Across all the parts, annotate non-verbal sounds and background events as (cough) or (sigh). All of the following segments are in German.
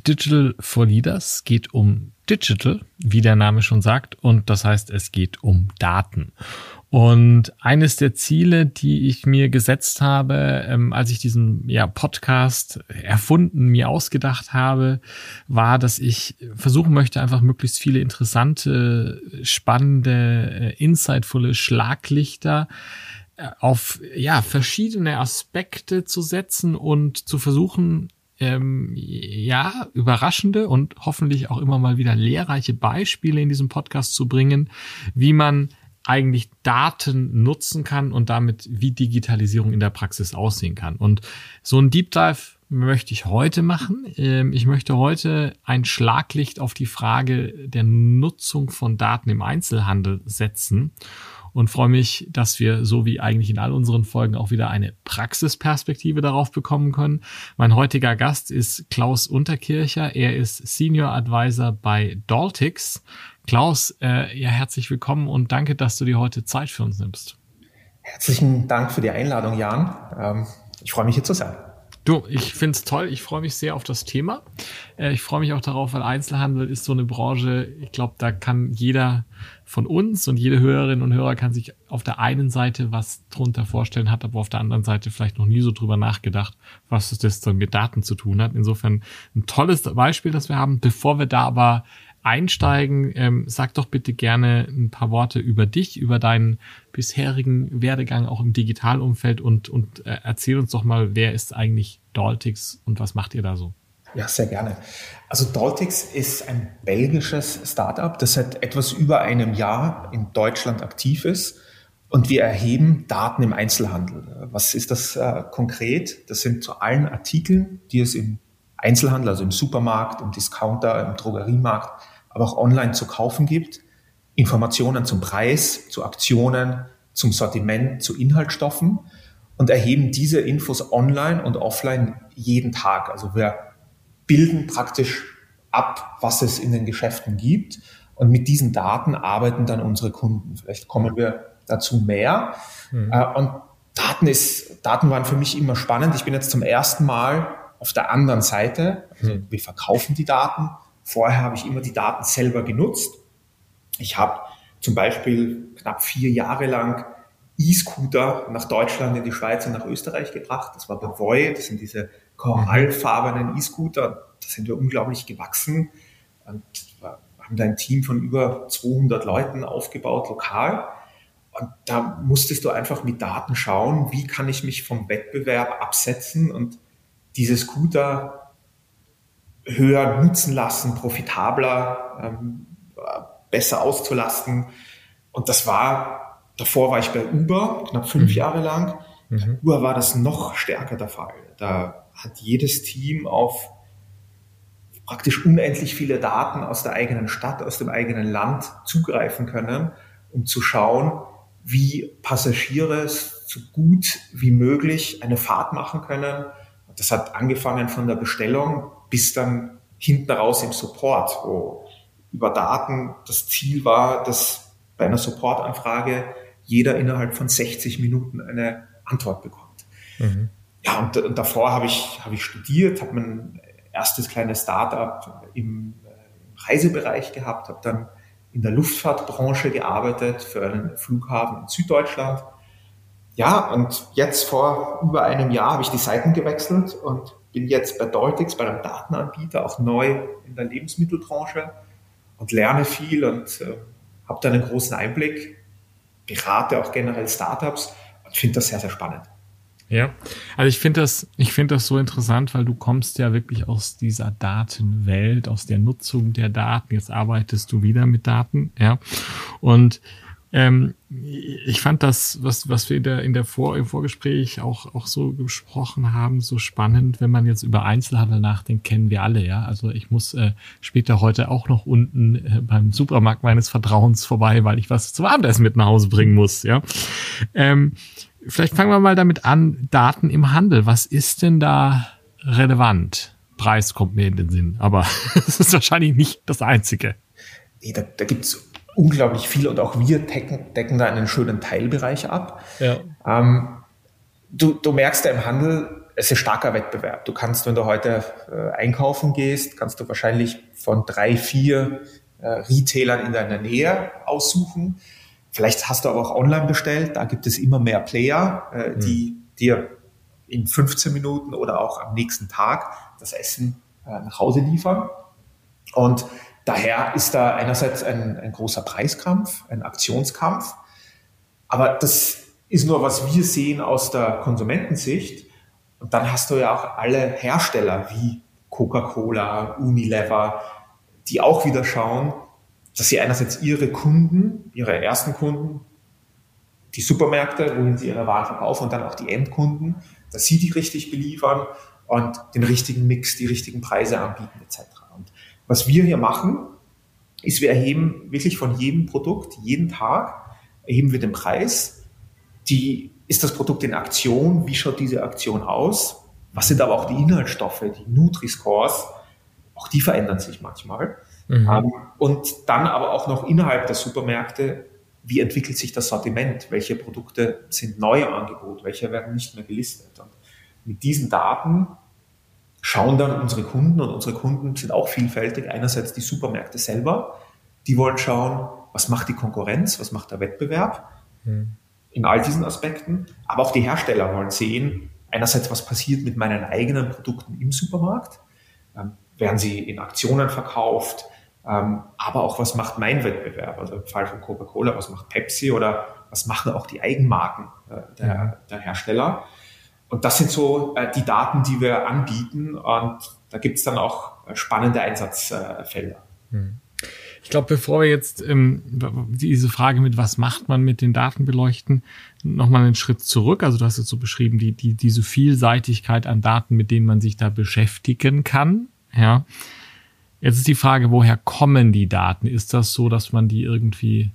Digital for Leaders geht um Digital, wie der Name schon sagt, und das heißt, es geht um Daten. Und eines der Ziele, die ich mir gesetzt habe, ähm, als ich diesen ja, Podcast erfunden, mir ausgedacht habe, war, dass ich versuchen möchte, einfach möglichst viele interessante, spannende, äh, insightvolle Schlaglichter äh, auf ja verschiedene Aspekte zu setzen und zu versuchen ähm, ja, überraschende und hoffentlich auch immer mal wieder lehrreiche Beispiele in diesem Podcast zu bringen, wie man eigentlich Daten nutzen kann und damit wie Digitalisierung in der Praxis aussehen kann. Und so ein Deep Dive möchte ich heute machen. Ähm, ich möchte heute ein Schlaglicht auf die Frage der Nutzung von Daten im Einzelhandel setzen und freue mich, dass wir so wie eigentlich in all unseren Folgen auch wieder eine Praxisperspektive darauf bekommen können. Mein heutiger Gast ist Klaus Unterkircher. Er ist Senior Advisor bei Daltix. Klaus, äh, ja, herzlich willkommen und danke, dass du dir heute Zeit für uns nimmst. Herzlichen Dank für die Einladung, Jan. Ähm, ich freue mich hier zu sein. Du, ich find's toll. Ich freue mich sehr auf das Thema. Äh, ich freue mich auch darauf, weil Einzelhandel ist so eine Branche, ich glaube, da kann jeder von uns und jede Hörerin und Hörer kann sich auf der einen Seite was drunter vorstellen, hat aber auf der anderen Seite vielleicht noch nie so drüber nachgedacht, was das dann mit Daten zu tun hat. Insofern ein tolles Beispiel, das wir haben. Bevor wir da aber einsteigen, ähm, sag doch bitte gerne ein paar Worte über dich, über deinen bisherigen Werdegang auch im Digitalumfeld und, und äh, erzähl uns doch mal, wer ist eigentlich Daltix und was macht ihr da so? Ja, sehr gerne. Also Daltix ist ein belgisches Startup, das seit etwas über einem Jahr in Deutschland aktiv ist. Und wir erheben Daten im Einzelhandel. Was ist das äh, konkret? Das sind zu allen Artikeln, die es im Einzelhandel, also im Supermarkt, im Discounter, im Drogeriemarkt aber auch online zu kaufen gibt. Informationen zum Preis, zu Aktionen, zum Sortiment, zu Inhaltsstoffen und erheben diese Infos online und offline jeden Tag. Also wir bilden praktisch ab, was es in den Geschäften gibt und mit diesen Daten arbeiten dann unsere Kunden. Vielleicht kommen wir dazu mehr. Mhm. Und Daten ist, Daten waren für mich immer spannend. Ich bin jetzt zum ersten Mal auf der anderen Seite. Also mhm. wir verkaufen die Daten Vorher habe ich immer die Daten selber genutzt. Ich habe zum Beispiel knapp vier Jahre lang E-Scooter nach Deutschland, in die Schweiz und nach Österreich gebracht. Das war bei Voy, das sind diese korallfarbenen E-Scooter. Da sind wir unglaublich gewachsen und haben da ein Team von über 200 Leuten aufgebaut, lokal. Und da musstest du einfach mit Daten schauen, wie kann ich mich vom Wettbewerb absetzen und diese Scooter höher nutzen lassen, profitabler, ähm, besser auszulasten. Und das war, davor war ich bei Uber, knapp fünf mhm. Jahre lang. Mhm. Uber war das noch stärker der Fall. Da hat jedes Team auf praktisch unendlich viele Daten aus der eigenen Stadt, aus dem eigenen Land zugreifen können, um zu schauen, wie Passagiere so gut wie möglich eine Fahrt machen können. Das hat angefangen von der Bestellung bis dann hinten raus im Support, wo über Daten das Ziel war, dass bei einer Supportanfrage jeder innerhalb von 60 Minuten eine Antwort bekommt. Mhm. Ja, und, und, davor habe ich, habe ich studiert, habe mein erstes kleines Startup im, äh, im Reisebereich gehabt, habe dann in der Luftfahrtbranche gearbeitet für einen Flughafen in Süddeutschland. Ja, und jetzt vor über einem Jahr habe ich die Seiten gewechselt und bin jetzt bei Deutix, bei einem Datenanbieter, auch neu in der Lebensmittelbranche und lerne viel und äh, habe da einen großen Einblick, berate auch generell Startups und finde das sehr, sehr spannend. Ja, also ich finde das, ich finde das so interessant, weil du kommst ja wirklich aus dieser Datenwelt, aus der Nutzung der Daten. Jetzt arbeitest du wieder mit Daten, ja. Und Ähm, ich fand das, was, was wir in der, in der Vor, im Vorgespräch auch, auch so gesprochen haben, so spannend. Wenn man jetzt über Einzelhandel nachdenkt, kennen wir alle, ja. Also ich muss äh, später heute auch noch unten äh, beim Supermarkt meines Vertrauens vorbei, weil ich was zum Abendessen mit nach Hause bringen muss, ja. Ähm, vielleicht fangen wir mal damit an, Daten im Handel. Was ist denn da relevant? Preis kommt mir in den Sinn, aber (laughs) es ist wahrscheinlich nicht das Einzige. Nee, da, da gibt es unglaublich viel und auch wir decken, decken da einen schönen Teilbereich ab. Ja. Ähm, du, du merkst ja im Handel, es ist starker Wettbewerb. Du kannst, wenn du heute äh, einkaufen gehst, kannst du wahrscheinlich von drei, vier äh, Retailern in deiner Nähe aussuchen. Vielleicht hast du aber auch online bestellt. Da gibt es immer mehr Player, äh, mhm. die dir in 15 Minuten oder auch am nächsten Tag das Essen äh, nach Hause liefern. Und Daher ist da einerseits ein, ein großer Preiskampf, ein Aktionskampf, aber das ist nur, was wir sehen aus der Konsumentensicht. Und dann hast du ja auch alle Hersteller wie Coca-Cola, Unilever, die auch wieder schauen, dass sie einerseits ihre Kunden, ihre ersten Kunden, die Supermärkte, wohin sie ihre Waren verkaufen und dann auch die Endkunden, dass sie die richtig beliefern und den richtigen Mix, die richtigen Preise anbieten etc. Was wir hier machen, ist, wir erheben wirklich von jedem Produkt, jeden Tag, erheben wir den Preis. Die, ist das Produkt in Aktion? Wie schaut diese Aktion aus? Was sind aber auch die Inhaltsstoffe, die Nutri-Scores? Auch die verändern sich manchmal. Mhm. Ähm, und dann aber auch noch innerhalb der Supermärkte, wie entwickelt sich das Sortiment? Welche Produkte sind neu im Angebot? Welche werden nicht mehr gelistet? Und mit diesen Daten schauen dann unsere Kunden und unsere Kunden sind auch vielfältig. Einerseits die Supermärkte selber, die wollen schauen, was macht die Konkurrenz, was macht der Wettbewerb mhm. in all diesen Aspekten. Aber auch die Hersteller wollen sehen, einerseits, was passiert mit meinen eigenen Produkten im Supermarkt, ähm, werden sie in Aktionen verkauft, aber auch, was macht mein Wettbewerb, also im Fall von Coca-Cola, was macht Pepsi oder was machen auch die Eigenmarken äh, der, der Hersteller. Und das sind so äh, die Daten, die wir anbieten. Und da gibt es dann auch äh, spannende Einsatzfelder. Hm. Ich glaube, bevor wir jetzt ähm, diese Frage mit was macht man mit den Daten beleuchten, nochmal einen Schritt zurück. Also du hast jetzt so beschrieben, die, die, diese Vielseitigkeit an Daten, mit denen man sich da beschäftigen kann. Ja. Jetzt ist die Frage, woher kommen die Daten? Ist das so, dass man die irgendwie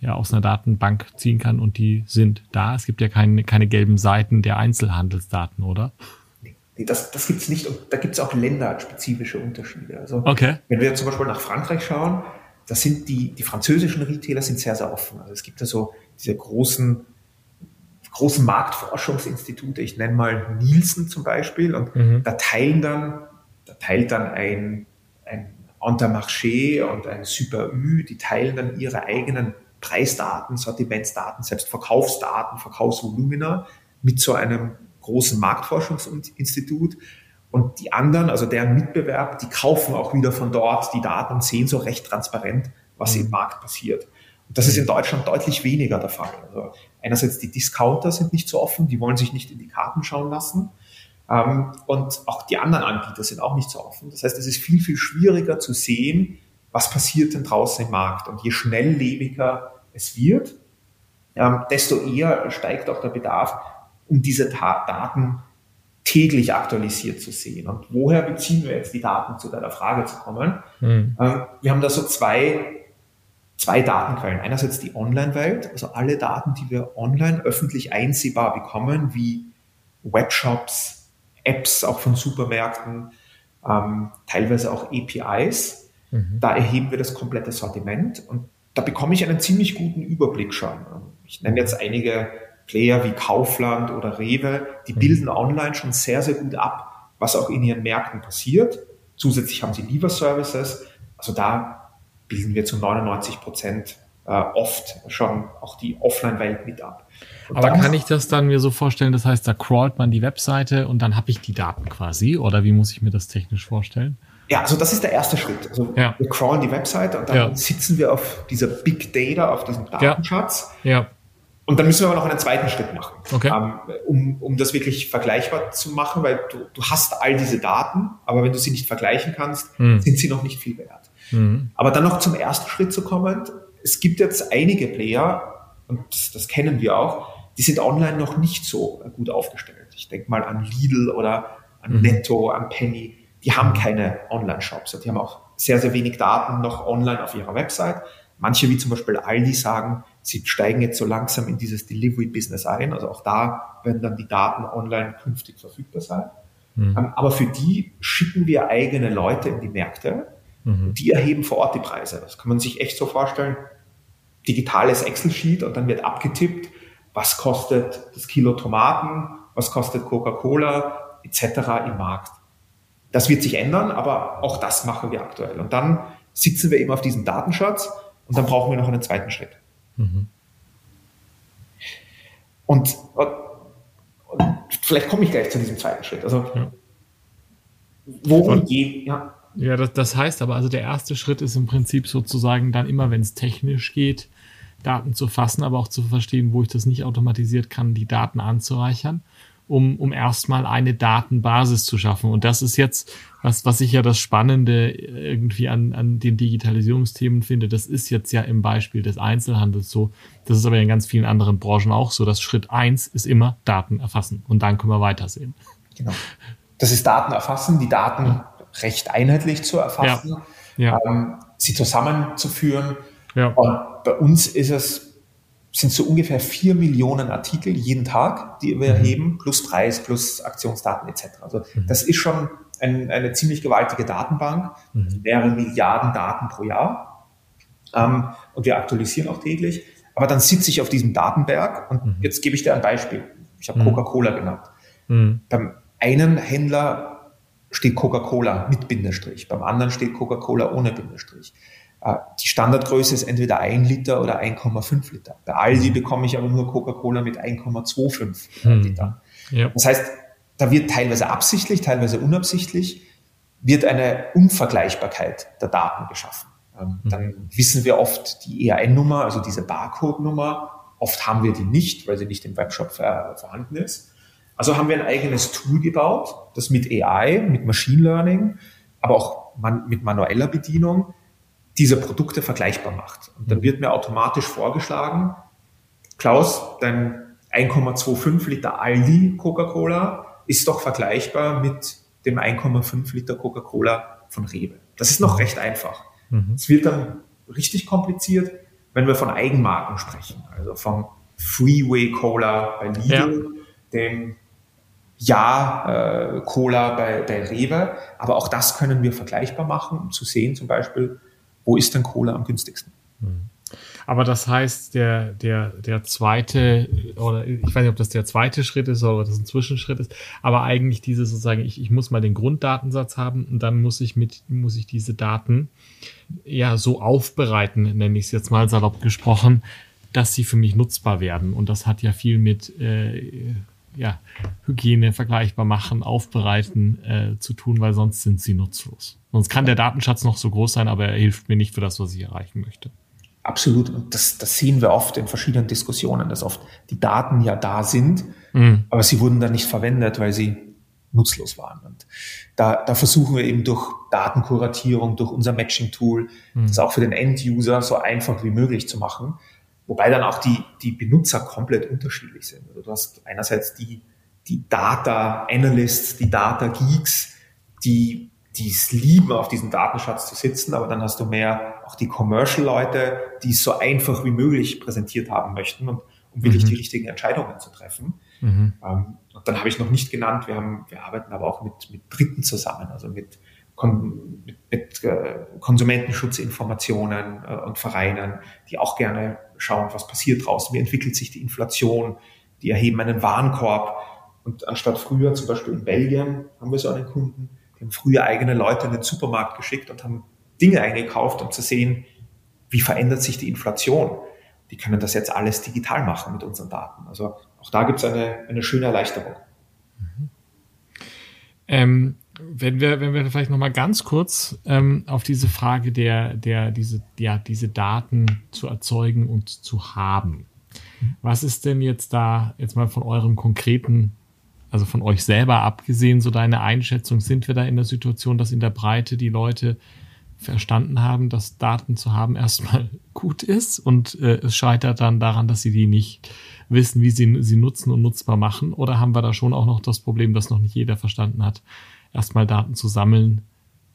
ja aus einer Datenbank ziehen kann und die sind da. Es gibt ja keine, keine gelben Seiten der Einzelhandelsdaten, oder? Nee, das, das gibt es nicht. Und da gibt es auch länderspezifische Unterschiede. Also okay. wenn wir zum Beispiel nach Frankreich schauen, da sind die, die französischen Retailer sind sehr, sehr offen. Also es gibt da so diese großen, großen Marktforschungsinstitute, ich nenne mal Nielsen zum Beispiel, und mhm. da teilen dann, da teilt dann ein, ein Intermarché und ein Super Ü, die teilen dann ihre eigenen Preisdaten, Sortimentsdaten, selbst Verkaufsdaten, Verkaufsvolumina mit so einem großen Marktforschungsinstitut. Und die anderen, also deren Mitbewerb, die kaufen auch wieder von dort die Daten und sehen so recht transparent, was mhm. im Markt passiert. Und das ist in Deutschland deutlich weniger der Fall. Also einerseits die Discounter sind nicht so offen, die wollen sich nicht in die Karten schauen lassen. Ähm, und auch die anderen Anbieter sind auch nicht so offen. Das heißt, es ist viel, viel schwieriger zu sehen, was passiert denn draußen im Markt. Und je schnelllebiger es wird, ähm, desto eher steigt auch der Bedarf, um diese Daten täglich aktualisiert zu sehen. Und woher beziehen wir jetzt die Daten, zu deiner Frage zu kommen? Mhm. Wir haben da so zwei, zwei Datenquellen. Einerseits die Online-Welt, also alle Daten, die wir online öffentlich einsehbar bekommen, wie Webshops, Apps auch von Supermärkten, ähm, teilweise auch APIs. Mhm. Da erheben wir das komplette Sortiment und da bekomme ich einen ziemlich guten Überblick schon. Ich nenne jetzt einige Player wie Kaufland oder Rewe, die mhm. bilden online schon sehr, sehr gut ab, was auch in ihren Märkten passiert. Zusätzlich haben sie Lieferservices. Also da bilden wir zu 99 Prozent äh, oft schon auch die Offline-Welt mit ab. Und Aber kann ich das dann mir so vorstellen, das heißt, da crawlt man die Webseite und dann habe ich die Daten quasi? Oder wie muss ich mir das technisch vorstellen? Ja, also das ist der erste Schritt. Also ja. wir crawlen die Webseite und dann ja. sitzen wir auf dieser Big Data, auf diesem Datenschatz. Ja. ja. Und dann müssen wir aber noch einen zweiten Schritt machen, okay. ähm, um, um das wirklich vergleichbar zu machen, weil du, du hast all diese Daten, aber wenn du sie nicht vergleichen kannst, mhm. sind sie noch nicht viel wert. Mhm. Aber dann noch zum ersten Schritt zu kommen, es gibt jetzt einige Player, und das, das kennen wir auch, die sind online noch nicht so gut aufgestellt. Ich denke mal an Lidl oder an mhm. Netto, an Penny. Die haben keine Online-Shops. Die haben auch sehr, sehr wenig Daten noch online auf ihrer Website. Manche, wie zum Beispiel Aldi, sagen, sie steigen jetzt so langsam in dieses Delivery-Business ein. Also auch da werden dann die Daten online künftig verfügbar sein. Mhm. Ähm, aber für die schicken wir eigene Leute in die Märkte. Mhm. Die erheben vor Ort die Preise. Das kann man sich echt so vorstellen. Digitales Excel-Sheet und dann wird abgetippt, was kostet das Kilo Tomaten, was kostet Coca-Cola etc. im Markt. Das wird sich ändern, aber auch das machen wir aktuell. Und dann sitzen wir eben auf diesem Datenschatz und dann brauchen wir noch einen zweiten Schritt. Mhm. Und, und, vielleicht komme ich gleich zu diesem zweiten Schritt. Also, ja. worum geht, ja. Ja, das, das heißt aber, also der erste Schritt ist im Prinzip sozusagen dann immer, wenn es technisch geht, Daten zu fassen, aber auch zu verstehen, wo ich das nicht automatisiert kann, die Daten anzureichern um, um erstmal eine Datenbasis zu schaffen. Und das ist jetzt, was, was ich ja das Spannende irgendwie an, an den Digitalisierungsthemen finde. Das ist jetzt ja im Beispiel des Einzelhandels so. Das ist aber in ganz vielen anderen Branchen auch so. Das Schritt eins ist immer Daten erfassen. Und dann können wir weitersehen. Genau. Das ist Daten erfassen, die Daten ja. recht einheitlich zu erfassen, ja. Ja. Ähm, sie zusammenzuführen. Ja. Und bei uns ist es sind so ungefähr vier Millionen Artikel jeden Tag, die wir mhm. erheben, plus Preis, plus Aktionsdaten etc. Also mhm. das ist schon ein, eine ziemlich gewaltige Datenbank, mhm. mehrere Milliarden Daten pro Jahr. Ähm, und wir aktualisieren auch täglich. Aber dann sitze ich auf diesem Datenberg und mhm. jetzt gebe ich dir ein Beispiel. Ich habe mhm. Coca-Cola genannt. Mhm. Beim einen Händler steht Coca-Cola mit Bindestrich, beim anderen steht Coca-Cola ohne Bindestrich. Äh, die Standardgröße ist entweder 1 Liter oder 1,5 Liter. Bei Aldi mhm. bekomme ich aber nur Coca-Cola mit 1,25 mhm. Liter. Ja. Das heißt, da wird teilweise absichtlich, teilweise unabsichtlich, wird eine Unvergleichbarkeit der Daten geschaffen. Ähm, mhm. Dann wissen wir oft die EAN-Nummer, also diese Barcode-Nummer. Oft haben wir die nicht, weil sie nicht im Webshop vorhanden ist. Also haben wir ein eigenes Tool gebaut, das mit AI, mit Machine Learning, aber auch man, mit manueller Bedienung diese Produkte vergleichbar macht. Und dann mhm. wird mir automatisch vorgeschlagen, Klaus, dein 1,25 Liter Aldi Coca-Cola ist doch vergleichbar mit dem 1,5 Liter Coca-Cola von Rewe. Das ist noch mhm. recht einfach. Mhm. Es wird dann richtig kompliziert, wenn wir von Eigenmarken sprechen. Also vom Freeway Cola bei Lidl, ja. dem Ja äh, Cola bei, bei Rewe. Aber auch das können wir vergleichbar machen, um zu sehen zum Beispiel, wo ist denn Cola am günstigsten? Hm. Aber das heißt, der, der, der zweite, oder ich weiß nicht, ob das der zweite Schritt ist oder das ein Zwischenschritt ist, aber eigentlich diese sozusagen, ich, ich muss mal den Grunddatensatz haben und dann muss ich mit, muss ich diese Daten ja so aufbereiten, nenne ich es jetzt mal salopp gesprochen, dass sie für mich nutzbar werden. Und das hat ja viel mit äh, ja, Hygiene vergleichbar machen, aufbereiten äh, zu tun, weil sonst sind sie nutzlos. Sonst kann der Datenschatz noch so groß sein, aber er hilft mir nicht für das, was ich erreichen möchte. Absolut. Und das, das sehen wir oft in verschiedenen Diskussionen, dass oft die Daten ja da sind, mhm. aber sie wurden dann nicht verwendet, weil sie nutzlos waren. Und da, da versuchen wir eben durch Datenkuratierung, durch unser Matching-Tool, mhm. das auch für den End-User so einfach wie möglich zu machen. Wobei dann auch die, die Benutzer komplett unterschiedlich sind. Also du hast einerseits die, die Data Analysts, die Data Geeks, die, die es lieben, auf diesem Datenschatz zu sitzen, aber dann hast du mehr auch die Commercial-Leute, die es so einfach wie möglich präsentiert haben möchten und um wirklich mhm. die richtigen Entscheidungen zu treffen. Mhm. Ähm, und dann habe ich noch nicht genannt, wir haben, wir arbeiten aber auch mit, mit Dritten zusammen, also mit mit, mit äh, Konsumentenschutzinformationen äh, und Vereinen, die auch gerne schauen, was passiert draußen, wie entwickelt sich die Inflation, die erheben einen Warenkorb. Und anstatt früher, zum Beispiel in Belgien, haben wir so einen Kunden, die haben früher eigene Leute in den Supermarkt geschickt und haben Dinge eingekauft, um zu sehen, wie verändert sich die Inflation. Die können das jetzt alles digital machen mit unseren Daten. Also auch da gibt es eine, eine schöne Erleichterung. Mhm. Ähm, wenn wir, wenn wir vielleicht noch mal ganz kurz ähm, auf diese Frage der, der, diese, ja, diese Daten zu erzeugen und zu haben. Was ist denn jetzt da, jetzt mal von eurem konkreten, also von euch selber abgesehen, so deine Einschätzung? Sind wir da in der Situation, dass in der Breite die Leute verstanden haben, dass Daten zu haben erstmal (laughs) gut ist und äh, es scheitert dann daran, dass sie die nicht wissen, wie sie sie nutzen und nutzbar machen? Oder haben wir da schon auch noch das Problem, dass noch nicht jeder verstanden hat, erstmal Daten zu sammeln,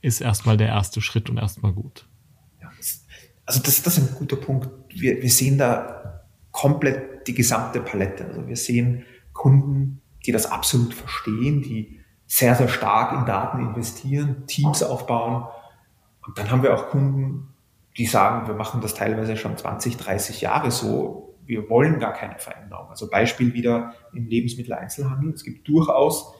ist erstmal der erste Schritt und erstmal gut? Ja, also das, das ist ein guter Punkt. Wir, wir sehen da komplett die gesamte Palette. Also wir sehen Kunden, die das absolut verstehen, die sehr, sehr stark in Daten investieren, Teams aufbauen. Und dann haben wir auch Kunden, die sagen, wir machen das teilweise schon 20, 30 Jahre so. Wir wollen gar keine Veränderung. Also Beispiel wieder im Lebensmitteleinzelhandel. Es gibt durchaus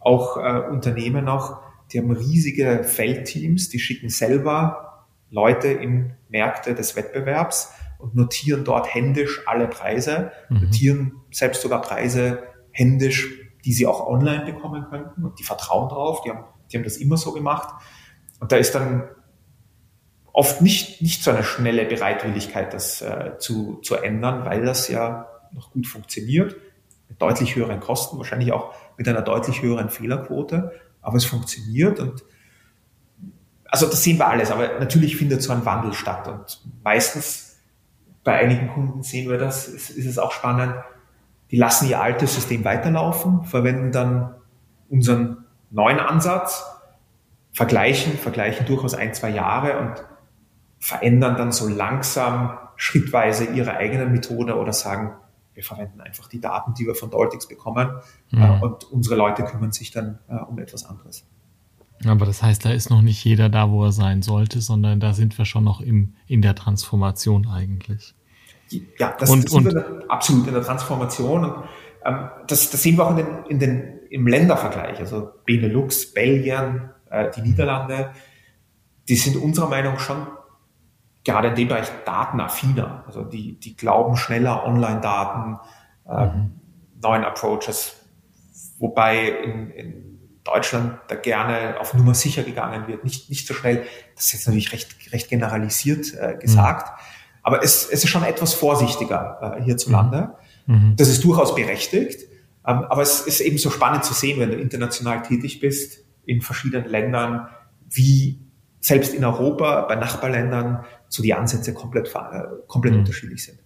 auch äh, Unternehmen noch, die haben riesige Feldteams, die schicken selber Leute in Märkte des Wettbewerbs und notieren dort händisch alle Preise, mhm. notieren selbst sogar Preise händisch, die sie auch online bekommen könnten und die vertrauen drauf, die haben, die haben das immer so gemacht. Und da ist dann oft nicht, nicht so eine schnelle Bereitwilligkeit, das äh, zu, zu ändern, weil das ja noch gut funktioniert, mit deutlich höheren Kosten, wahrscheinlich auch mit einer deutlich höheren Fehlerquote, aber es funktioniert und also das sehen wir alles, aber natürlich findet so ein Wandel statt und meistens bei einigen Kunden sehen wir das, ist, ist es auch spannend, die lassen ihr altes System weiterlaufen, verwenden dann unseren neuen Ansatz, vergleichen, vergleichen durchaus ein, zwei Jahre und verändern dann so langsam schrittweise ihre eigene Methode oder sagen, wir verwenden einfach die Daten, die wir von Doltix bekommen mhm. äh, und unsere Leute kümmern sich dann äh, um etwas anderes. Aber das heißt, da ist noch nicht jeder da, wo er sein sollte, sondern da sind wir schon noch im, in der Transformation eigentlich. Ja, das, und, das sind und, wir absolut in der Transformation. Und, ähm, das, das sehen wir auch in den, in den, im Ländervergleich. Also Benelux, Belgien, äh, die Niederlande, die sind unserer Meinung schon gerade in dem Bereich datenaffiner. Also die, die glauben schneller Online-Daten, ähm, mhm. neuen Approaches, wobei in, in Deutschland da gerne auf Nummer sicher gegangen wird, nicht, nicht so schnell. Das ist jetzt natürlich recht, recht generalisiert äh, gesagt. Mhm. Aber es, es ist schon etwas vorsichtiger äh, hierzulande. Mhm. mhm. Das ist durchaus berechtigt. Ähm, aber es ist eben so spannend zu sehen, wenn du international tätig bist, in verschiedenen Ländern, wie selbst in Europa, bei Nachbarländern, so die Ansätze komplett, äh, komplett mhm. unterschiedlich sind.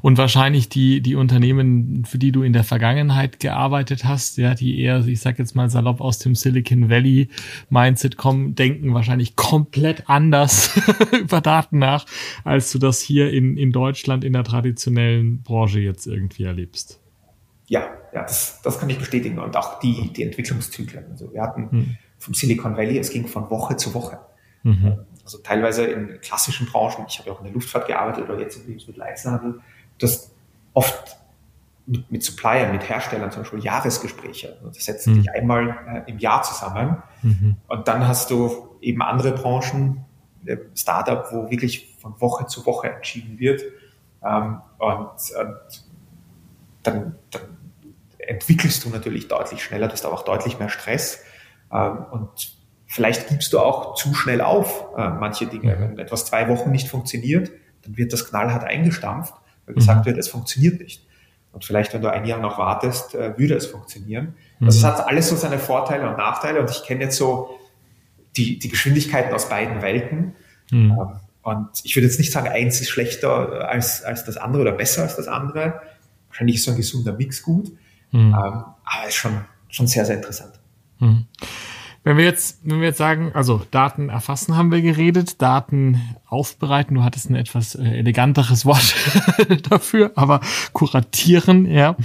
Und wahrscheinlich die, die Unternehmen, für die du in der Vergangenheit gearbeitet hast, ja, die eher, ich sag jetzt mal salopp aus dem Silicon Valley Mindset kommen, denken wahrscheinlich komplett anders (laughs) über Daten nach, als du das hier in, in Deutschland in der traditionellen Branche jetzt irgendwie erlebst. Ja, ja, das, das kann ich bestätigen. Und auch die, die Entwicklungszyklen. Also wir hatten hm. vom Silicon Valley, es ging von Woche zu Woche. Mhm. Also teilweise in klassischen Branchen, ich habe ja auch in der Luftfahrt gearbeitet oder jetzt im Lebensmitteleinzelhandel, das oft mit, mit Suppliern, mit Herstellern zum Beispiel Jahresgespräche. Also das setzen mhm. dich einmal äh, im Jahr zusammen mhm. und dann hast du eben andere Branchen, äh, Startup, wo wirklich von Woche zu Woche entschieden wird ähm, und, und dann, dann entwickelst du natürlich deutlich schneller, du hast auch deutlich mehr Stress ähm, und Vielleicht gibst du auch zu schnell auf äh, manche Dinge. Mhm. Wenn etwas zwei Wochen nicht funktioniert, dann wird das knallhart eingestampft, weil gesagt mhm. wird, es funktioniert nicht. Und vielleicht, wenn du ein Jahr noch wartest, äh, würde es funktionieren. Mhm. Also es hat alles so seine Vorteile und Nachteile. Und ich kenne jetzt so die, die Geschwindigkeiten aus beiden Welten. Mhm. Ähm, und ich würde jetzt nicht sagen, eins ist schlechter als, als das andere oder besser als das andere. Wahrscheinlich ist so ein gesunder Mix gut. Mhm. Ähm, aber es ist schon, schon sehr, sehr interessant. Wenn wir jetzt, wenn wir jetzt sagen, also Daten erfassen haben wir geredet, Daten aufbereiten, du hattest ein etwas äh, eleganteres Wort (laughs) dafür, aber kuratieren, ja.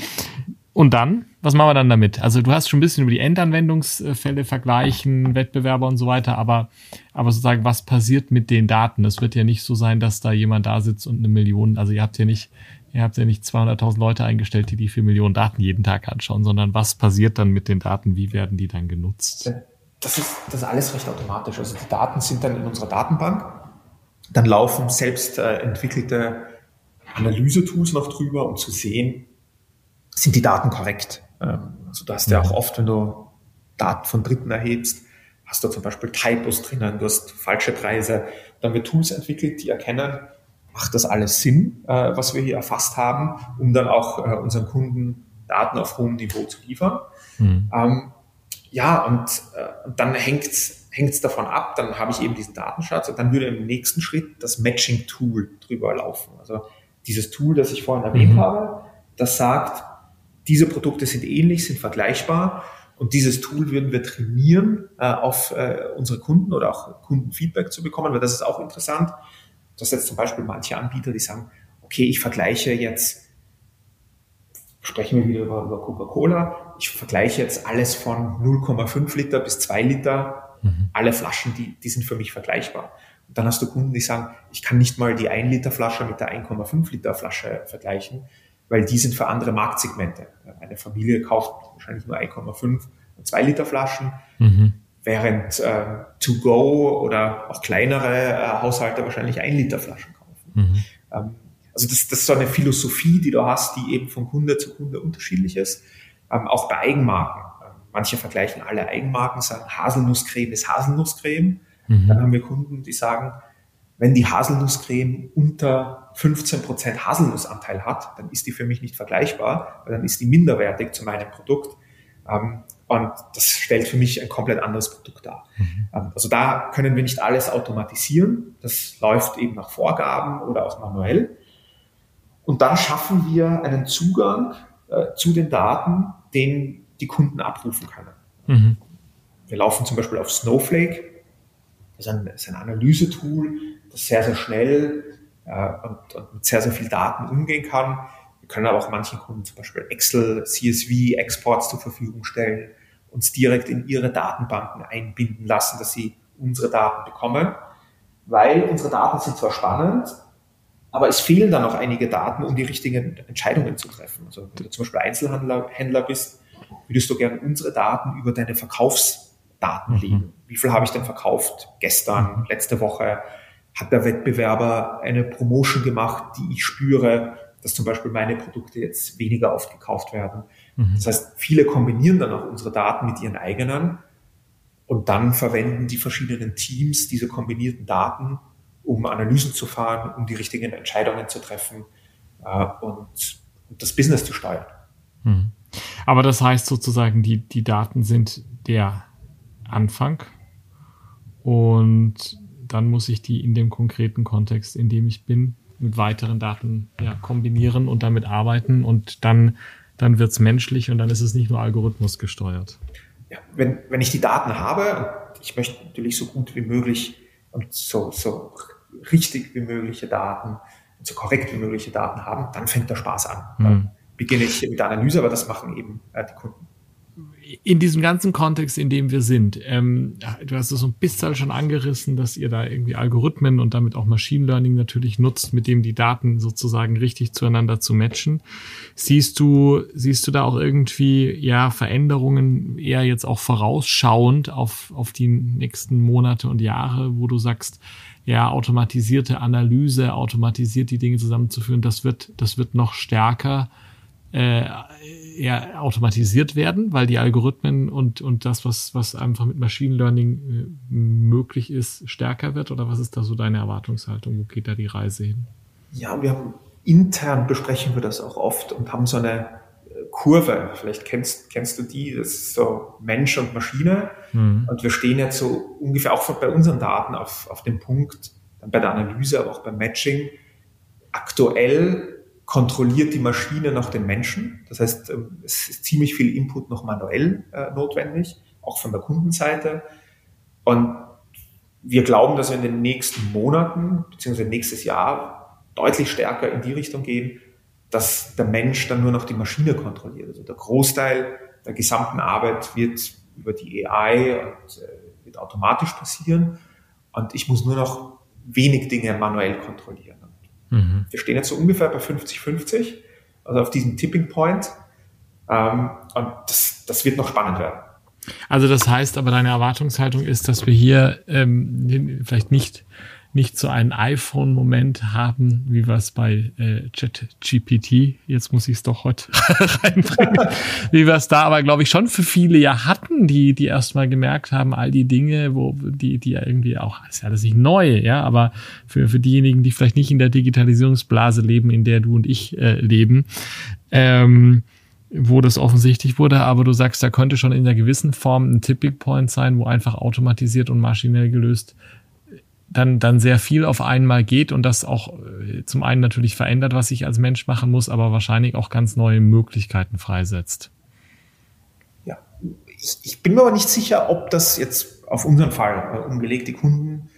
Und dann, was machen wir dann damit? Also du hast schon ein bisschen über die Endanwendungsfälle vergleichen, Wettbewerber und so weiter, aber, aber sozusagen, was passiert mit den Daten? Es wird ja nicht so sein, dass da jemand da sitzt und eine Million, also ihr habt ja nicht, ihr habt ja nicht 200.000 Leute eingestellt, die die vier Millionen Daten jeden Tag anschauen, sondern was passiert dann mit den Daten? Wie werden die dann genutzt? Das ist, das alles recht automatisch. Also die Daten sind dann in unserer Datenbank. Dann laufen selbst äh, entwickelte Analyse-Tools noch drüber, um zu sehen, sind die Daten korrekt. Ähm, also du hast ja auch oft, wenn du Daten von Dritten erhebst, hast du zum Beispiel Typos drinnen, du hast falsche Preise. Dann wird Tools entwickelt, die erkennen, macht das alles Sinn, äh, was wir hier erfasst haben, um dann auch äh, unseren Kunden Daten auf hohem Niveau zu liefern. Mhm. Ähm, ja, und, äh, dann hängt hängt es davon ab, dann habe ich eben diesen Datenschatz und dann würde im nächsten Schritt das Matching-Tool drüber laufen. Also dieses Tool, das ich vorhin erwähnt mhm. habe, das sagt, diese Produkte sind ähnlich, sind vergleichbar und dieses Tool würden wir trainieren, äh, auf äh, unsere Kunden oder auch Kundenfeedback zu bekommen, weil das ist auch interessant. Das jetzt zum Beispiel manche Anbieter, die sagen, okay, ich vergleiche jetzt, sprechen wir wieder über, über Coca-Cola, ich vergleiche jetzt alles von 0,5 Liter bis 2 Liter, mhm. alle Flaschen, die, die sind für mich vergleichbar. Und dann hast du Kunden, die sagen, ich kann nicht mal die 1 Liter Flasche mit der 1,5 Liter Flasche vergleichen, weil die sind für andere Marktsegmente. Eine Familie kauft wahrscheinlich nur 1,5 und 2 Liter Flaschen, mhm. während äh, To Go oder auch kleinere äh, Haushalte wahrscheinlich 1 Liter Flaschen kaufen. Mhm. Ähm, also das, das ist so eine Philosophie, die du hast, die eben von Kunde zu Kunde unterschiedlich ist. Ähm, auch bei Eigenmarken. Ähm, manche vergleichen alle Eigenmarken, sagen Haselnusscreme ist Haselnusscreme. Mhm. Dann haben wir Kunden, die sagen, wenn die Haselnusscreme unter 15% Haselnussanteil hat, dann ist die für mich nicht vergleichbar, weil dann ist die minderwertig zu meinem Produkt. Ähm, und das stellt für mich ein komplett anderes Produkt dar. Mhm. Ähm, also da können wir nicht alles automatisieren. Das läuft eben nach Vorgaben oder auch manuell. Und dann schaffen wir einen Zugang äh, zu den Daten, den die Kunden abrufen können. Mhm. Wir laufen zum Beispiel auf Snowflake. Das ist ein, das ist ein Analysetool, das sehr, sehr schnell äh, und, und, mit sehr, sehr viel Daten umgehen kann. Wir können aber auch manchen Kunden zum Beispiel Excel, CSV, Exports zur Verfügung stellen, uns direkt in ihre Datenbanken einbinden lassen, dass sie unsere Daten bekommen, weil unsere Daten sind zwar spannend, aber es fehlen dann noch einige Daten, um die richtigen Entscheidungen zu treffen. Also wenn du zum Beispiel Einzelhändler Händler bist, würdest du gerne unsere Daten über deine Verkaufsdaten mhm. legen. Wie viel habe ich denn verkauft gestern, mhm. letzte Woche? hat der Wettbewerber eine Promotion gemacht, die ich spüre, dass zum Beispiel meine Produkte jetzt weniger oft gekauft werden. Mhm. Das heißt, viele kombinieren dann auch unsere Daten mit ihren eigenen und dann verwenden die verschiedenen Teams diese kombinierten Daten, um Analysen zu fahren, um die richtigen Entscheidungen zu treffen äh, und, und, das Business zu steuern. Mhm. Aber das heißt sozusagen, die, die Daten sind der Anfang und dann muss ich die in dem konkreten Kontext, in dem ich bin, mit weiteren Daten ja, kombinieren und damit arbeiten und dann, dann wird es menschlich und dann ist es nicht nur Algorithmus gesteuert. Ja, wenn, wenn ich die Daten habe, ich möchte natürlich so gut wie möglich und so, so richtig wie mögliche Daten und so korrekt wie mögliche Daten haben, dann fängt der Spaß an. Dann mhm. beginne ich mit der Analyse, aber das machen eben äh, die Kunden in diesem ganzen Kontext, in dem wir sind, ähm, du hast es so ein bisschen schon angerissen, dass ihr da irgendwie Algorithmen und damit auch Machine Learning natürlich nutzt, mit dem die Daten sozusagen richtig zueinander zu matchen. Siehst du, siehst du da auch irgendwie, ja, Veränderungen eher jetzt auch vorausschauend auf, auf die nächsten Monate und Jahre, wo du sagst, ja, automatisierte Analyse, automatisiert die Dinge zusammenzuführen, das wird, das wird noch stärker äh, eher automatisiert werden, weil die Algorithmen und, und das, was, was einfach mit Machine Learning äh, möglich ist, stärker wird? Oder was ist da so deine Erwartungshaltung? Wo geht da die Reise hin? Ja, wir haben intern besprechen wir das auch oft und haben so eine äh, Kurve. Vielleicht kennst, kennst du die, das ist so Mensch und Maschine. Mhm. Und wir stehen jetzt so ungefähr auch bei unseren Daten auf, auf dem Punkt, dann bei der Analyse, aber auch beim Matching. Aktuell kontrolliert die Maschine noch den Menschen. Das heißt, ähm, es ist ziemlich viel Input noch manuell äh, notwendig, auch von der Kundenseite. Und wir glauben, dass wir in den nächsten Monaten beziehungsweise nächstes Jahr deutlich stärker in die Richtung gehen, dass der Mensch dann nur noch die Maschine kontrolliert. Also der Großteil der gesamten Arbeit wird über die AI und äh, wird automatisch passieren. Und ich muss nur noch wenig Dinge manuell kontrollieren. Mhm. Wir stehen jetzt so ungefähr bei 50-50, also auf diesem Tipping Point. Ähm, und das, das wird noch spannend werden. Also das heißt aber, deine Erwartungshaltung ist, dass wir hier ähm, vielleicht nicht nicht so einen iPhone-Moment haben, wie wir es bei äh, ChatGPT, jetzt muss ich es doch heute (laughs) reinbringen, wie wir es da aber, glaube ich, schon für viele ja hatten, die, die erstmal gemerkt haben, all die Dinge, wo die, die ja irgendwie auch, ist ja das nicht neu, ja, aber für, für diejenigen, die vielleicht nicht in der Digitalisierungsblase leben, in der du und ich äh, leben, ähm, wo das offensichtlich wurde, aber du sagst, da könnte schon in einer gewissen Form ein Tipping Point sein, wo einfach automatisiert und maschinell gelöst dann, dann sehr viel auf einmal geht und das auch äh, zum einen natürlich verändert, was ich als Mensch machen muss, aber wahrscheinlich auch ganz neue Möglichkeiten freisetzt. Ja, ich, ich bin mir aber nicht sicher, ob das jetzt auf unseren Fall äh, umgelegte Kunden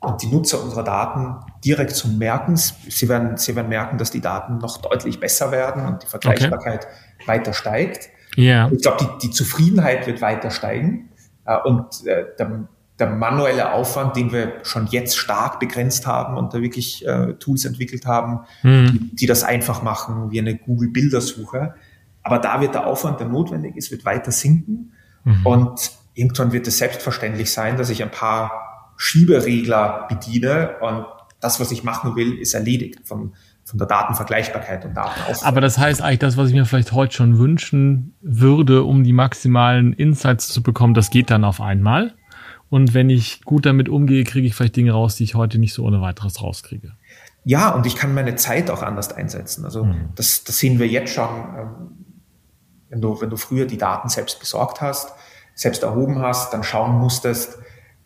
und die Nutzer unserer Daten direkt zum Merken. Sie werden, sie werden merken, dass die Daten noch deutlich besser werden und die Vergleichbarkeit okay. weiter steigt. Ja. Ich glaube, die, die Zufriedenheit wird weiter steigen äh, und äh, der, der manuelle Aufwand, den wir schon jetzt stark begrenzt haben und da wirklich äh, Tools entwickelt haben, mhm. die, die, das einfach machen, wie eine Google-Bildersuche. Aber da wird der Aufwand, der notwendig ist, wird weiter sinken. Mhm. Und irgendwann wird es selbstverständlich sein, dass ich ein paar Schieberegler bediene und das, was ich machen will, ist erledigt von, von der Datenvergleichbarkeit und Datenaufwand. Aber das heißt eigentlich, das, was ich mir vielleicht heute schon wünschen würde, um die maximalen Insights zu bekommen, das geht dann auf einmal. Und wenn ich gut damit umgehe, kriege ich vielleicht Dinge raus, die ich heute nicht so ohne weiteres rauskriege. Ja, und ich kann meine Zeit auch anders einsetzen. Also mhm. das, das sehen wir jetzt schon. Ähm, wenn du, wenn du früher die Daten selbst besorgt hast, selbst erhoben hast, dann schauen musstest,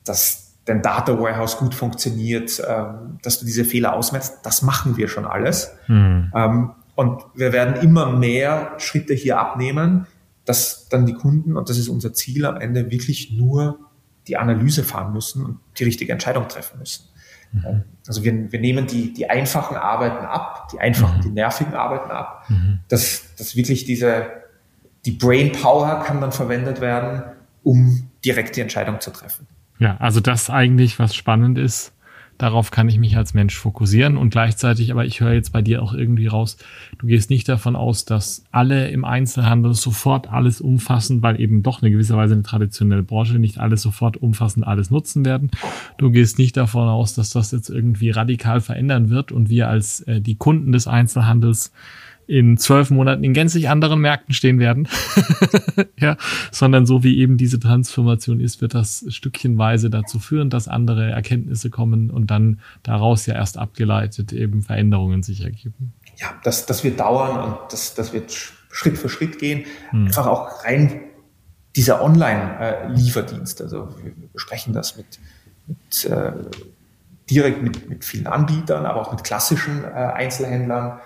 dass dein Data Warehouse gut funktioniert, ähm, dass du diese Fehler ausmerzt. Das machen wir schon alles. Mhm. Und wir werden immer mehr Schritte hier abnehmen, dass dann die Kunden, und das ist unser Ziel am Ende, wirklich nur die Analyse fahren müssen und die richtige Entscheidung treffen müssen. Mhm. Also wir, wir nehmen die, die einfachen Arbeiten ab, die einfachen, mhm. die nervigen Arbeiten ab, mhm. dass, dass wirklich diese, die Brain Power kann dann verwendet werden, um direkt die Entscheidung zu treffen. Ja, also das eigentlich, was spannend ist, Darauf kann ich mich als Mensch fokussieren und gleichzeitig, aber ich höre jetzt bei dir auch irgendwie raus, du gehst nicht davon aus, dass alle im Einzelhandel sofort alles umfassen, weil eben doch eine gewisse Weise eine traditionelle Branche nicht alles sofort umfassend alles nutzen werden. Du gehst nicht davon aus, dass das jetzt irgendwie radikal verändern wird und wir als äh, die Kunden des Einzelhandels in zwölf Monaten in gänzlich anderen Märkten stehen werden, (laughs) ja, sondern so wie eben diese Transformation ist, wird das stückchenweise dazu führen, dass andere Erkenntnisse kommen und dann daraus ja erst abgeleitet eben Veränderungen sich ergeben. Ja, das, das wird dauern und das, das wird Schritt für Schritt gehen. Hm. Einfach auch rein dieser Online-Lieferdienst. Also wir besprechen das mit, mit äh, direkt mit, mit vielen Anbietern, aber auch mit klassischen äh, Einzelhändlern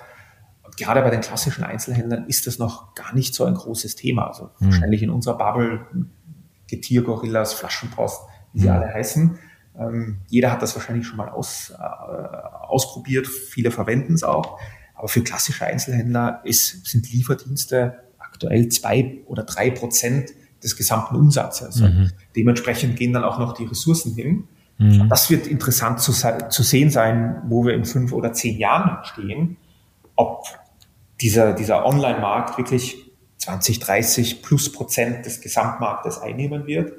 gerade bei den klassischen Einzelhändlern ist das noch gar nicht so ein großes Thema. Also mhm. wahrscheinlich in unserer Bubble Getier, Gorillas, Flaschenpost, wie sie mhm. alle heißen. Ähm, jeder hat das wahrscheinlich schon mal aus, äh, ausprobiert. Viele verwenden es auch. Aber für klassische Einzelhändler ist, sind Lieferdienste aktuell zwei oder drei Prozent des gesamten Umsatzes. Mhm. Dementsprechend gehen dann auch noch die Ressourcen hin. Mhm. Das wird interessant zu, zu sehen sein, wo wir in fünf oder zehn Jahren stehen, ob dieser, dieser Online-Markt wirklich 20, 30 plus Prozent des Gesamtmarktes einnehmen wird.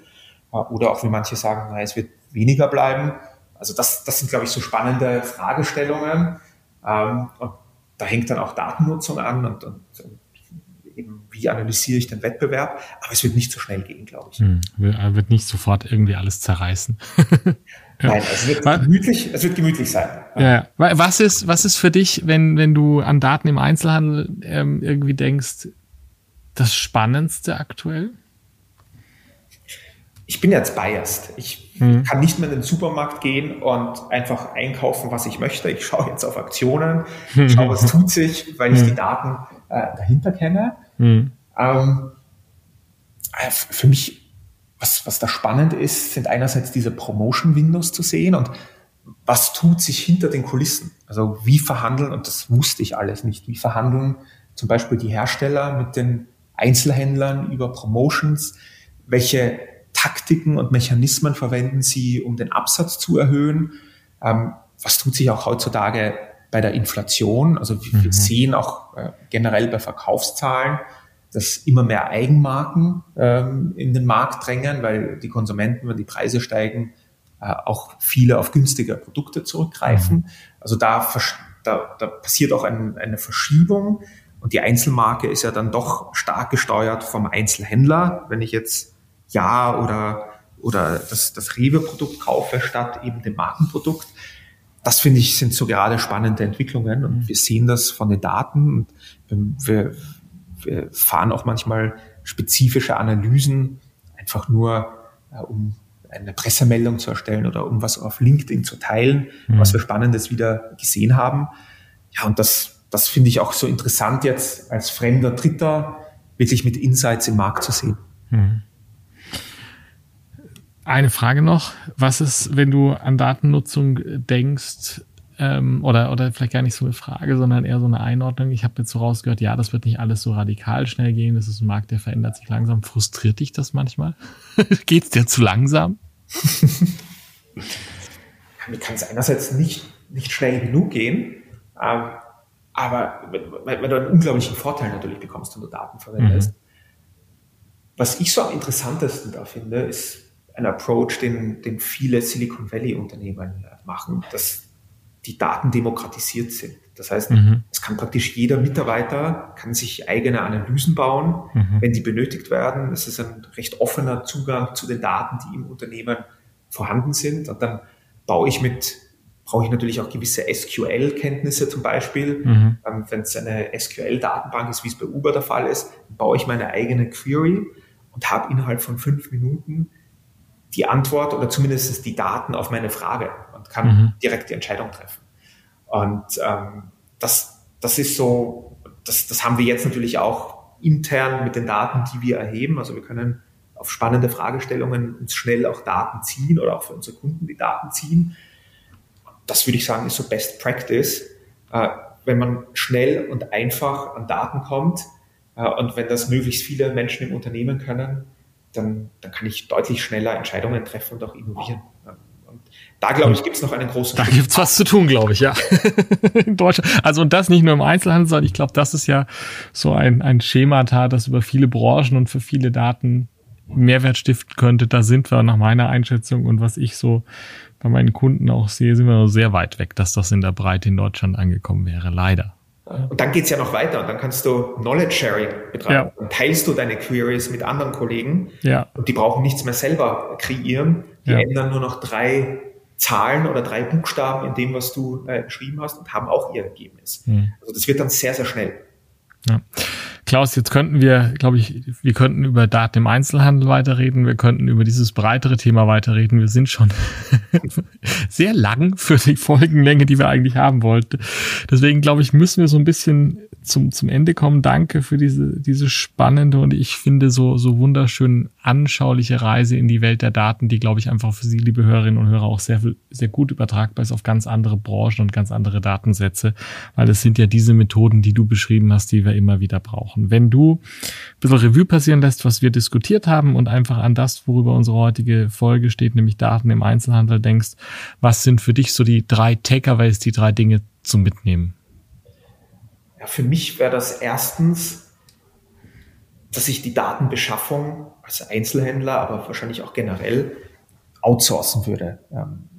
Äh, oder auch wie manche sagen, na, es wird weniger bleiben. Also das, das sind, glaube ich, so spannende Fragestellungen. Ähm, und da hängt dann auch Datennutzung an und, und, und eben, wie analysiere ich den Wettbewerb. Aber es wird nicht so schnell gehen, glaube ich. Hm, wird nicht sofort irgendwie alles zerreißen. (laughs) Nein, es wird gemütlich, es wird gemütlich sein. Ja. ja. Was ist, was ist für dich, wenn, wenn du an Daten im Einzelhandel ähm, irgendwie denkst, das Spannendste aktuell? Ich bin jetzt biased. Ich hm. kann nicht mehr in den Supermarkt gehen und einfach einkaufen, was ich möchte. Ich schaue jetzt auf Aktionen, (laughs) schaue, was tut sich, weil ich hm. die Daten äh, dahinter kenne. Hm. Ähm, äh, für mich was, was da spannend ist, sind einerseits diese Promotion-Windows zu sehen und was tut sich hinter den Kulissen? Also wie verhandeln, und das wusste ich alles nicht, wie verhandeln zum Beispiel die Hersteller mit den Einzelhändlern über Promotions? Welche Taktiken und Mechanismen verwenden sie, um den Absatz zu erhöhen? Ähm, was tut sich auch heutzutage bei der Inflation? Also wir mhm. sehen auch äh, generell bei Verkaufszahlen, dass immer mehr Eigenmarken ähm, in den Markt drängen, weil die Konsumenten, wenn die Preise steigen, äh, auch viele auf günstige Produkte zurückgreifen. Mhm. Also da, da, da passiert auch ein, eine Verschiebung und die Einzelmarke ist ja dann doch stark gesteuert vom Einzelhändler. Wenn ich jetzt Ja oder, oder das, das Rewe-Produkt kaufe statt eben dem Markenprodukt, das finde ich sind so gerade spannende Entwicklungen und mhm. wir sehen das von den Daten und wir, äh, fahren auch manchmal spezifische Analysen, einfach nur äh, um eine Pressemeldung zu erstellen oder um was auf LinkedIn zu teilen, mhm. was wir Spannendes wieder gesehen haben. Ja, und das, das finde ich auch so interessant jetzt als fremder Dritter wirklich mit Insights im Markt zu sehen. Mhm. Eine Frage noch. Was ist, wenn du an Datennutzung denkst, ähm, oder, oder vielleicht gar nicht so eine Frage, sondern eher so eine Einordnung. Ich habe jetzt so rausgehört, ja, das wird nicht alles so radikal schnell gehen. Das ist ein Markt, der verändert sich langsam. Frustriert dich das manchmal? (laughs) Geht es dir zu langsam? Mir kann es einerseits nicht, nicht schnell genug gehen, ähm, aber wenn, wenn, du einen unglaublichen Vorteil natürlich bekommst, wenn du Daten verwendest. Mhm. Was ich so am interessantesten da finde, ist ein Approach, den, den viele Silicon Valley Unternehmen machen, dass die Daten demokratisiert sind. Das heißt, mhm. es kann praktisch jeder Mitarbeiter kann sich eigene Analysen bauen, mhm. wenn die benötigt werden. Es ist ein recht offener Zugang zu den Daten, die im Unternehmen vorhanden sind. Und dann baue ich mit, brauche ich natürlich auch gewisse SQL-Kenntnisse zum Beispiel. Mhm. Ähm, wenn es eine SQL-Datenbank ist, wie es bei Uber der Fall ist, baue ich meine eigene Query und habe innerhalb von fünf Minuten die Antwort oder zumindest die Daten auf meine Frage und kann mhm. direkt die Entscheidung treffen. Und ähm, das, das ist so, das, das haben wir jetzt natürlich auch intern mit den Daten, die wir erheben. Also wir können auf spannende Fragestellungen uns schnell auch Daten ziehen oder auch für unsere Kunden die Daten ziehen. Das würde ich sagen, ist so Best Practice, äh, wenn man schnell und einfach an Daten kommt äh, und wenn das möglichst viele Menschen im Unternehmen können, dann, dann kann ich deutlich schneller Entscheidungen treffen und auch innovieren. Da, glaube ich, gibt es noch einen großen Da gibt es was zu tun, glaube ich, ja. (laughs) In Deutschland. Also und das nicht nur im Einzelhandel, sondern ich glaube, das ist ja so ein, ein Schemata, das über viele Branchen und für viele Daten Mehrwert stiften könnte. Da sind wir nach meiner Einschätzung und was ich so bei meinen Kunden auch sehe, sind wir sehr weit weg, dass das in der Breite in Deutschland angekommen wäre. Leider. Und dann geht's ja noch weiter und dann kannst du Knowledge Sharing betreiben. Ja. Dann teilst du deine Queries mit anderen Kollegen ja. und die brauchen nichts mehr selber kreieren. Die ja. ändern nur noch drei Zahlen oder drei Buchstaben in dem, was du äh, geschrieben hast und haben auch ihr Ergebnis. Mhm. Also das wird dann sehr, sehr schnell. Ja. Klaus, jetzt könnten wir, glaube ich, wir könnten über Daten im Einzelhandel weiterreden, wir könnten über dieses breitere Thema weiterreden. Wir sind schon (laughs) sehr lang für die Folgenlänge, die wir eigentlich haben wollten. Deswegen, glaube ich, müssen wir so ein bisschen zum, zum Ende kommen. Danke für diese, diese spannende und ich finde so, so wunderschön anschauliche Reise in die Welt der Daten, die, glaube ich, einfach für Sie, liebe Hörerinnen und Hörer, auch sehr, sehr gut übertragbar ist auf ganz andere Branchen und ganz andere Datensätze, weil es sind ja diese Methoden, die du beschrieben hast, die wir immer wieder brauchen. Wenn du ein bisschen Revue passieren lässt, was wir diskutiert haben und einfach an das, worüber unsere heutige Folge steht, nämlich Daten im Einzelhandel denkst, was sind für dich so die drei Takeaways, die drei Dinge zum Mitnehmen? Ja, für mich wäre das erstens, dass ich die Datenbeschaffung als Einzelhändler, aber wahrscheinlich auch generell outsourcen würde. Ähm,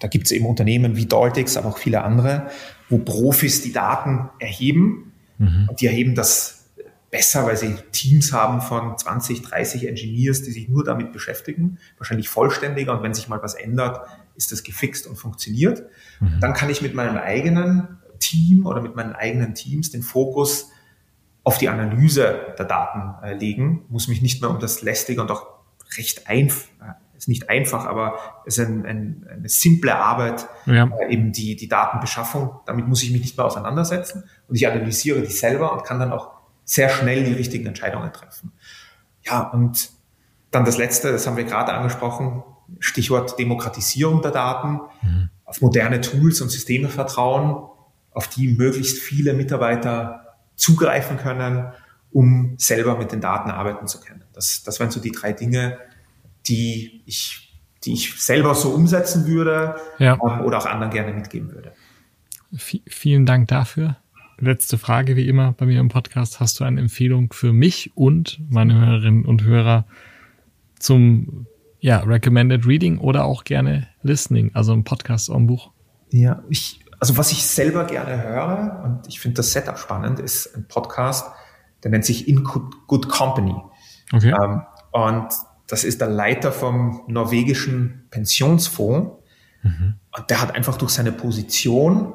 da gibt es eben Unternehmen wie Daltix, aber auch viele andere, wo Profis die Daten erheben. Mhm. Und die erheben das besser, weil sie Teams haben von 20, 30 Engineers, die sich nur damit beschäftigen, wahrscheinlich vollständiger. Und wenn sich mal was ändert, ist das gefixt und funktioniert. Mhm. Dann kann ich mit meinem eigenen Team oder mit meinen eigenen Teams den Fokus auf die Analyse der Daten äh, legen, muss mich nicht mehr um das lästige und auch recht einfach, äh, ist nicht einfach, aber es ist ein, ein, eine simple Arbeit, ja. äh, eben die, die Datenbeschaffung. Damit muss ich mich nicht mehr auseinandersetzen und ich analysiere die selber und kann dann auch sehr schnell die richtigen Entscheidungen treffen. Ja, und dann das Letzte, das haben wir gerade angesprochen, Stichwort Demokratisierung der Daten, mhm. auf moderne Tools und Systeme vertrauen auf die möglichst viele Mitarbeiter zugreifen können, um selber mit den Daten arbeiten zu können. Das, das wären so die drei Dinge, die ich, die ich selber so umsetzen würde ja. ähm, oder auch anderen gerne mitgeben würde. V vielen Dank dafür. Letzte Frage wie immer bei mir im Podcast. Hast du eine Empfehlung für mich und meine Hörerinnen und Hörer zum ja, Recommended Reading oder auch gerne Listening, also ein Podcast oder ein Buch? Ja, ich also was ich selber gerne höre und ich finde das Setup spannend, ist ein Podcast, der nennt sich In Good Company. Okay. Ähm, und das ist der Leiter vom norwegischen Pensionsfonds. Mhm. Und der hat einfach durch seine Position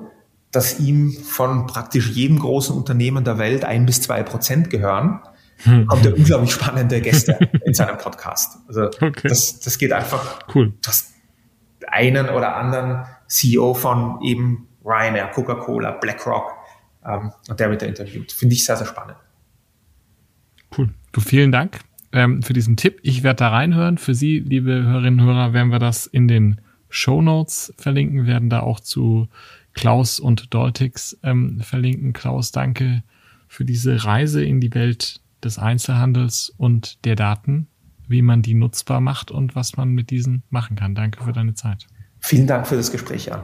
dass ihm von praktisch jedem großen Unternehmen der Welt ein bis zwei Prozent gehören, hm. kommt er unglaublich spannende Gäste in seinem Podcast. Also okay. das, das geht einfach. Cool. Das einen oder anderen CEO von eben Ryanair, Coca-Cola, BlackRock ähm, und der wird da interviewt. Finde ich sehr, sehr spannend. Cool. Du, vielen Dank ähm, für diesen Tipp. Ich werde da reinhören. Für Sie, liebe Hörerinnen und Hörer, werden wir das in den Show Notes verlinken, werden da auch zu Klaus und Doltix ähm, verlinken. Klaus, danke für diese Reise in die Welt des Einzelhandels und der Daten, wie man die nutzbar macht und was man mit diesen machen kann. Danke für deine Zeit. Vielen Dank für das Gespräch, Jan.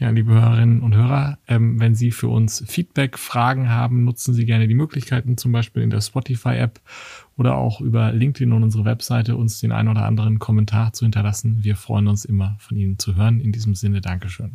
Ja, liebe Hörerinnen und Hörer, ähm, wenn Sie für uns Feedback, Fragen haben, nutzen Sie gerne die Möglichkeiten, zum Beispiel in der Spotify-App oder auch über LinkedIn und unsere Webseite uns den einen oder anderen Kommentar zu hinterlassen. Wir freuen uns immer von Ihnen zu hören. In diesem Sinne, Dankeschön.